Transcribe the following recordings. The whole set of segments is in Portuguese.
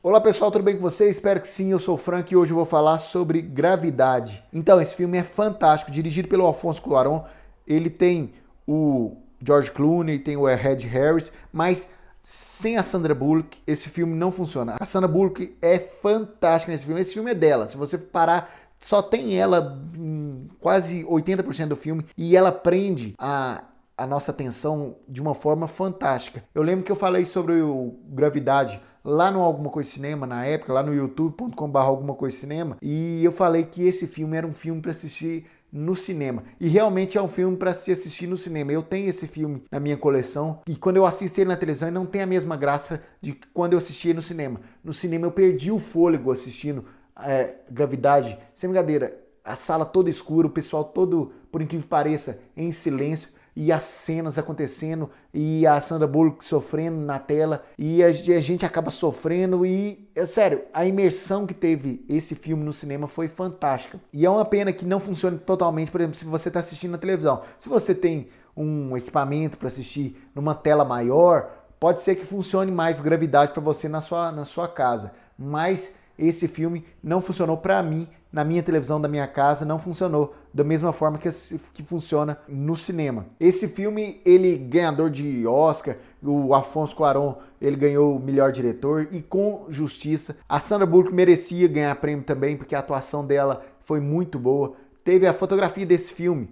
Olá pessoal, tudo bem com vocês? Espero que sim, eu sou o Frank e hoje eu vou falar sobre Gravidade. Então, esse filme é fantástico, dirigido pelo Alfonso Cuarón. Ele tem o George Clooney, tem o Ed Harris, mas sem a Sandra Bullock, esse filme não funciona. A Sandra Bullock é fantástica nesse filme. Esse filme é dela. Se você parar, só tem ela em quase 80% do filme e ela prende a a nossa atenção de uma forma fantástica. Eu lembro que eu falei sobre o Gravidade lá no Alguma Coisa Cinema, na época, lá no youtube.com.br Alguma Coisa Cinema, e eu falei que esse filme era um filme para assistir no cinema. E realmente é um filme para se assistir no cinema. Eu tenho esse filme na minha coleção e quando eu assisti ele na televisão, ele não tem a mesma graça de quando eu assisti no cinema. No cinema eu perdi o fôlego assistindo é, Gravidade, sem brincadeira. A sala toda escura, o pessoal todo, por incrível que pareça, em silêncio e as cenas acontecendo e a Sandra Bullock sofrendo na tela e a gente acaba sofrendo e é sério, a imersão que teve esse filme no cinema foi fantástica. E é uma pena que não funcione totalmente, por exemplo, se você está assistindo na televisão. Se você tem um equipamento para assistir numa tela maior, pode ser que funcione mais gravidade para você na sua, na sua casa. Mas esse filme não funcionou para mim na minha televisão da minha casa, não funcionou da mesma forma que, que funciona no cinema. Esse filme, ele ganhador de Oscar, o Afonso Cuarón, ele ganhou o melhor diretor e com justiça. A Sandra Bullock merecia ganhar prêmio também, porque a atuação dela foi muito boa. Teve a fotografia desse filme,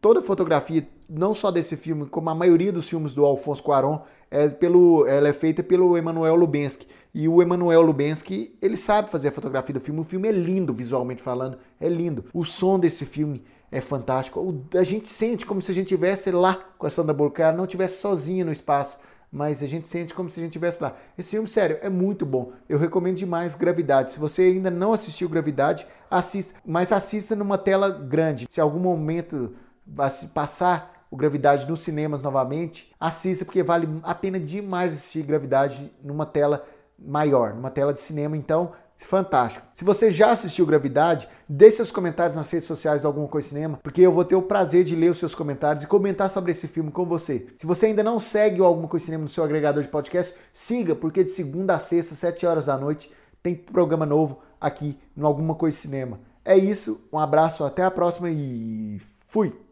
toda a fotografia, não só desse filme, como a maioria dos filmes do Alfonso Cuarón, é pelo, ela é feita pelo Emanuel Lubensky. E o Emanuel Lubensky, ele sabe fazer a fotografia do filme. O filme é lindo, visualmente falando, é lindo. O som desse filme é fantástico. A gente sente como se a gente estivesse lá com a Sandra Bullock, ela não estivesse sozinha no espaço mas a gente sente como se a gente estivesse lá. Esse filme, sério, é muito bom. Eu recomendo demais Gravidade. Se você ainda não assistiu Gravidade, assista, mas assista numa tela grande. Se algum momento passar o Gravidade nos cinemas novamente, assista, porque vale a pena demais assistir Gravidade numa tela maior, numa tela de cinema. Então, fantástico. Se você já assistiu Gravidade, deixe seus comentários nas redes sociais do Alguma Coisa Cinema, porque eu vou ter o prazer de ler os seus comentários e comentar sobre esse filme com você. Se você ainda não segue o Alguma Coisa Cinema no seu agregador de podcast, siga, porque de segunda a sexta, 7 horas da noite, tem programa novo aqui no Alguma Coisa Cinema. É isso, um abraço, até a próxima e fui!